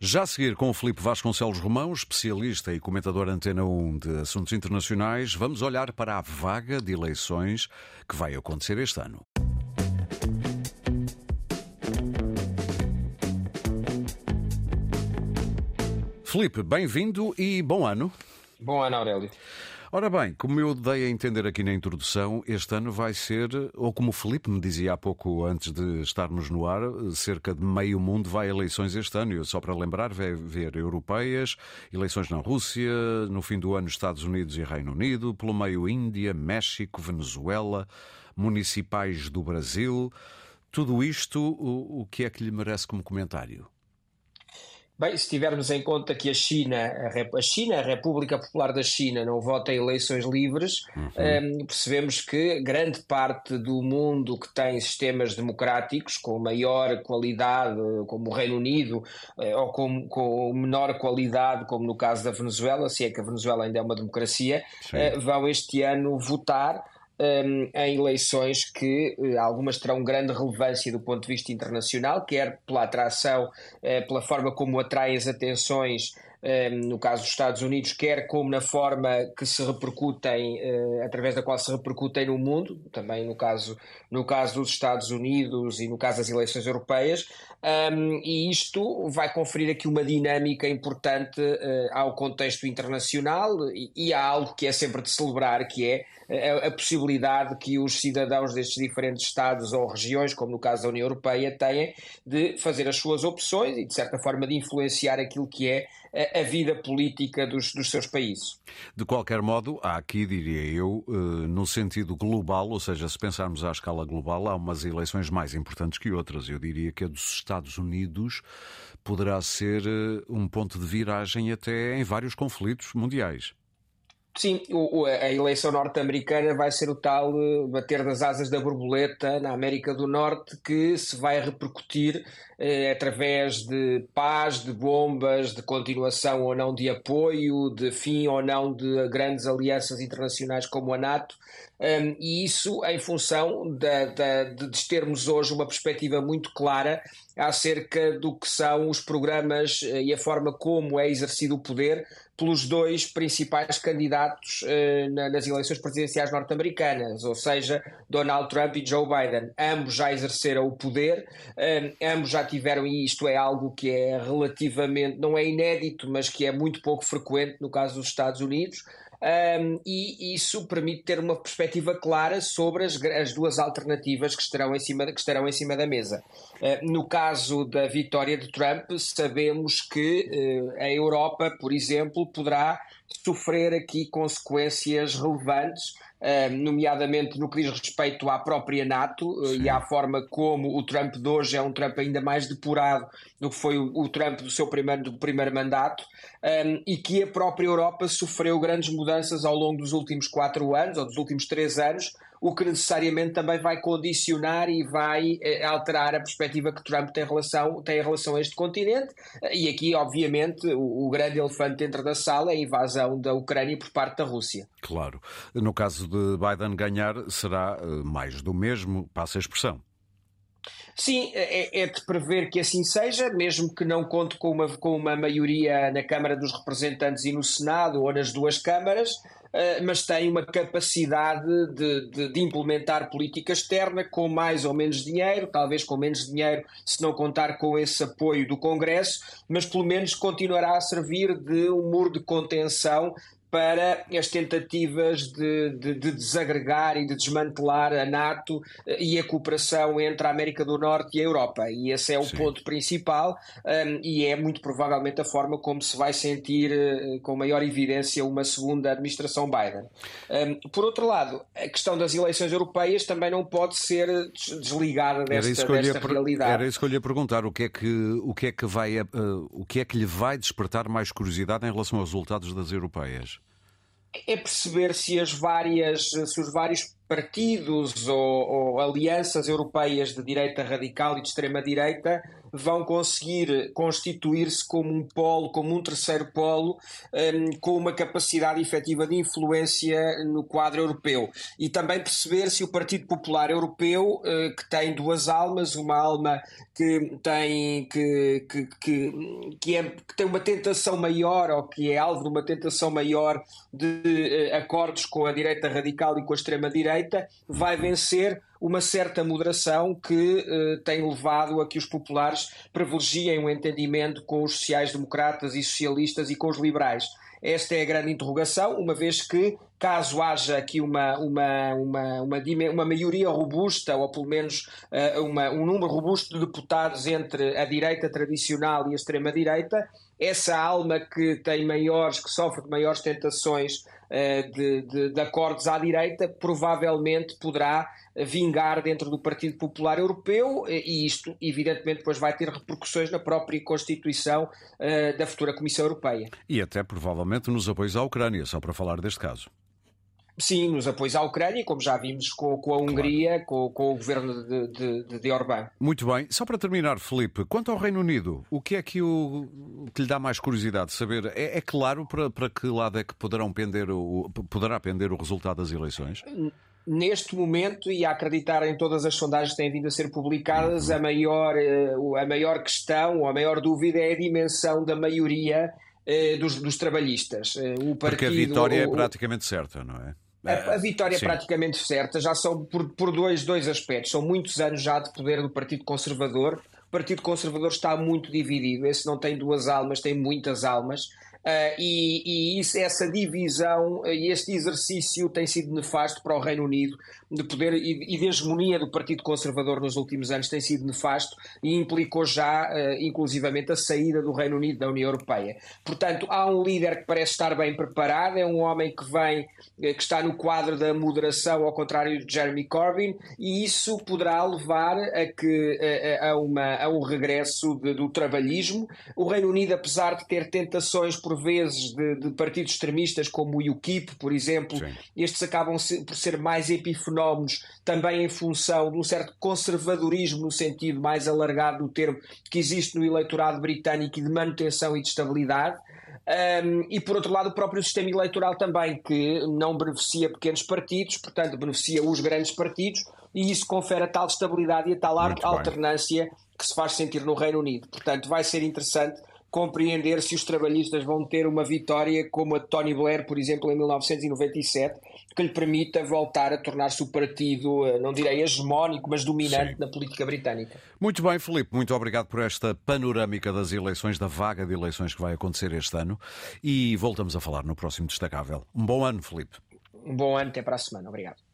Já a seguir com o Filipe Vasconcelos Romão, especialista e comentador Antena 1 de Assuntos Internacionais, vamos olhar para a vaga de eleições que vai acontecer este ano. Filipe, bem-vindo e bom ano. Bom ano, Aurélio. Ora bem, como eu dei a entender aqui na introdução, este ano vai ser, ou como o Felipe me dizia há pouco antes de estarmos no ar, cerca de meio mundo vai a eleições este ano. Só para lembrar, vai haver europeias, eleições na Rússia, no fim do ano Estados Unidos e Reino Unido, pelo meio Índia, México, Venezuela, municipais do Brasil. Tudo isto, o, o que é que lhe merece como comentário? Bem, se tivermos em conta que a China, a China, a República Popular da China, não vota em eleições livres, uhum. um, ehm, percebemos que grande parte do mundo que tem sistemas democráticos com maior qualidade, como o Reino Unido, eh, ou com, com menor qualidade, como no caso da Venezuela, se é que a Venezuela ainda é uma democracia, uh, vão este ano votar um, em eleições que uh, algumas terão grande relevância do ponto de vista internacional, quer pela atração, uh, pela forma como atraem as atenções no caso dos Estados Unidos, quer como na forma que se repercutem, eh, através da qual se repercutem no mundo, também no caso, no caso dos Estados Unidos e no caso das eleições europeias, e isto vai conferir aqui uma dinâmica importante eh, ao contexto internacional e há algo que é sempre de celebrar, que é a, a, possibilidade que os cidadãos destes diferentes Estados ou regiões, como no caso da União Europeia, têm de fazer as suas opções e, de certa forma, de influenciar aquilo que é a, vida política dos, dos seus países. De qualquer modo, há aqui, diria eu, eh, no sentido global, ou seja, se pensarmos à escala global, há umas eleições mais importantes que outras. Eu diria que a dos Estados Unidos poderá ser eh, um ponto de viragem até em vários conflitos mundiais. Sim, o, a eleição norte-americana vai ser o tal uh, bater das asas da borboleta na América do Norte que se vai repercutir uh, através de paz, de bombas, de continuação ou não de apoio, de fim ou não de grandes alianças internacionais como a NATO. Um, e isso em função da, da, de termos hoje uma perspectiva muito clara acerca do que são os programas uh, e a forma como é exercido o poder pelos dois principais candidatos uh, nas eleições presidenciais norte-americanas, ou seja, Donald Trump e Joe Biden. Ambos já exerceram o poder, uh, ambos já tiveram, e isto é algo que é relativamente, não é inédito, mas que é muito pouco frequente no caso dos Estados Unidos. Um, e isso permite ter uma perspectiva clara sobre as, as, duas alternativas que estarão em cima, que estarão em cima da mesa. Uh, no caso da vitória de Trump, sabemos que uh, a Europa, por exemplo, poderá sofrer aqui consequências relevantes nomeadamente no que diz respeito à própria NATO uh, e à forma como o Trump de hoje é um Trump ainda mais depurado do que foi o, Trump do seu primeiro, do primeiro mandato, um, e que a própria Europa sofreu grandes mudanças ao longo dos últimos quatro anos, ou dos últimos três anos, o que necessariamente também vai condicionar e vai eh, alterar a perspectiva que Trump tem, relação, tem em relação a este continente. E aqui, obviamente, o, o grande elefante dentro da sala é a invasão da Ucrânia por parte da Rússia. Claro. No caso de Biden ganhar, será eh, mais do mesmo, passa a expressão. Sim, é, é, de prever que assim seja, mesmo que não conte com uma, com uma maioria na Câmara dos Representantes e no Senado ou nas duas câmaras, uh, mas tem uma capacidade de, de, de, implementar política externa com mais ou menos dinheiro, talvez com menos dinheiro se não contar com esse apoio do Congresso, mas pelo menos continuará a servir de um muro de contenção para as tentativas de, de, de, desagregar e de desmantelar a NATO eh, e a cooperação entre a América do Norte e a Europa. E esse é o Sim. ponto principal um, e é muito provavelmente a forma como se vai sentir uh, com maior evidência uma segunda administração Biden. Um, por outro lado, a questão das eleições europeias também não pode ser desligada desta, desta realidade. Era isso que eu lhe ia perguntar. O que é que, o que, é que, vai, uh, o que é que lhe vai despertar mais curiosidade em relação aos resultados das europeias? É perceber se as várias, se os vários partidos ou, ou, alianças europeias de direita radical e de extrema-direita vão conseguir constituir-se como um polo, como um terceiro polo, um, com uma capacidade efetiva de influência no quadro europeu. E também perceber se o Partido Popular Europeu, uh, que tem duas almas, uma alma que tem, que, que, que, que, é, que tem uma tentação maior, ou que é alvo de uma tentação maior de uh, acordos com a direita radical e com a extrema-direita, vai vencer uma certa moderação que uh, tem levado a que os populares privilegiem um entendimento com os sociais-democratas e socialistas e com os liberais. Esta é a grande interrogação, uma vez que, caso haja aqui uma, uma, uma, uma, uma maioria robusta, ou pelo menos uh, uma, um número robusto de deputados entre a direita tradicional e a extrema-direita, essa alma que tem maiores, que sofre de maiores tentações uh, de, de, de acordos à direita, provavelmente poderá vingar dentro do Partido Popular Europeu e isto, evidentemente, depois vai ter repercussões na própria Constituição uh, da futura Comissão Europeia. E até provavelmente nos apoios à Ucrânia, só para falar deste caso. Sim, nos apoios à Ucrânia, como já vimos com, com a Hungria, claro. com, com, o governo de, de, de, Orbán. Muito bem. Só para terminar, Felipe, quanto ao Reino Unido, o que é que, o, que lhe dá mais curiosidade de saber? É, é claro para, para que lado é que poderão pender o, poderá pender o resultado das eleições? neste momento, e a acreditar em todas as sondagens que têm vindo a ser publicadas, a maior, eh, a maior questão ou a maior dúvida é a dimensão da maioria eh, dos, dos trabalhistas. Eh, o partido, Porque a vitória é praticamente certa, não é? A, a vitória Sim. é praticamente certa, já são por, por dois, dois aspectos. São muitos anos já de poder do Partido Conservador. O Partido Conservador está muito dividido. Esse não tem duas almas, tem muitas almas. Uh, e, e isso, essa divisão e este exercício tem sido nefasto para o Reino Unido de poder e, e de hegemonia do Partido Conservador nos últimos anos tem sido nefasto e implicou já, uh, inclusivamente, a saída do Reino Unido da União Europeia. Portanto, há um líder que parece estar bem preparado, é um homem que vem, que está no quadro da moderação, ao contrário de Jeremy Corbyn, e isso poderá levar a que a, uma, a um regresso de, do trabalhismo. O Reino Unido, apesar de ter tentações por vezes de, de partidos extremistas como o UKIP, por exemplo, Sim. estes acabam por ser mais epifenómenos também em função de um certo conservadorismo no sentido mais alargado do termo que existe no eleitorado britânico e de manutenção e de estabilidade. Um, e por outro lado, o próprio sistema eleitoral também, que não beneficia pequenos partidos, portanto, beneficia os grandes partidos, e isso confere a tal estabilidade e a tal Muito alternância bem. que se faz sentir no Reino Unido. Portanto, vai ser interessante compreender se os trabalhistas vão ter uma vitória como a de Tony Blair, por exemplo, em 1997, que lhe permita voltar a tornar-se o partido, eh, não direi hegemónico, mas dominante Sim. na política britânica. Muito bem, Filipe, muito obrigado por esta panorâmica das eleições, da vaga de eleições que vai acontecer este ano e voltamos a falar no próximo Destacável. Um bom ano, Filipe. Um bom ano, até para a semana. Obrigado.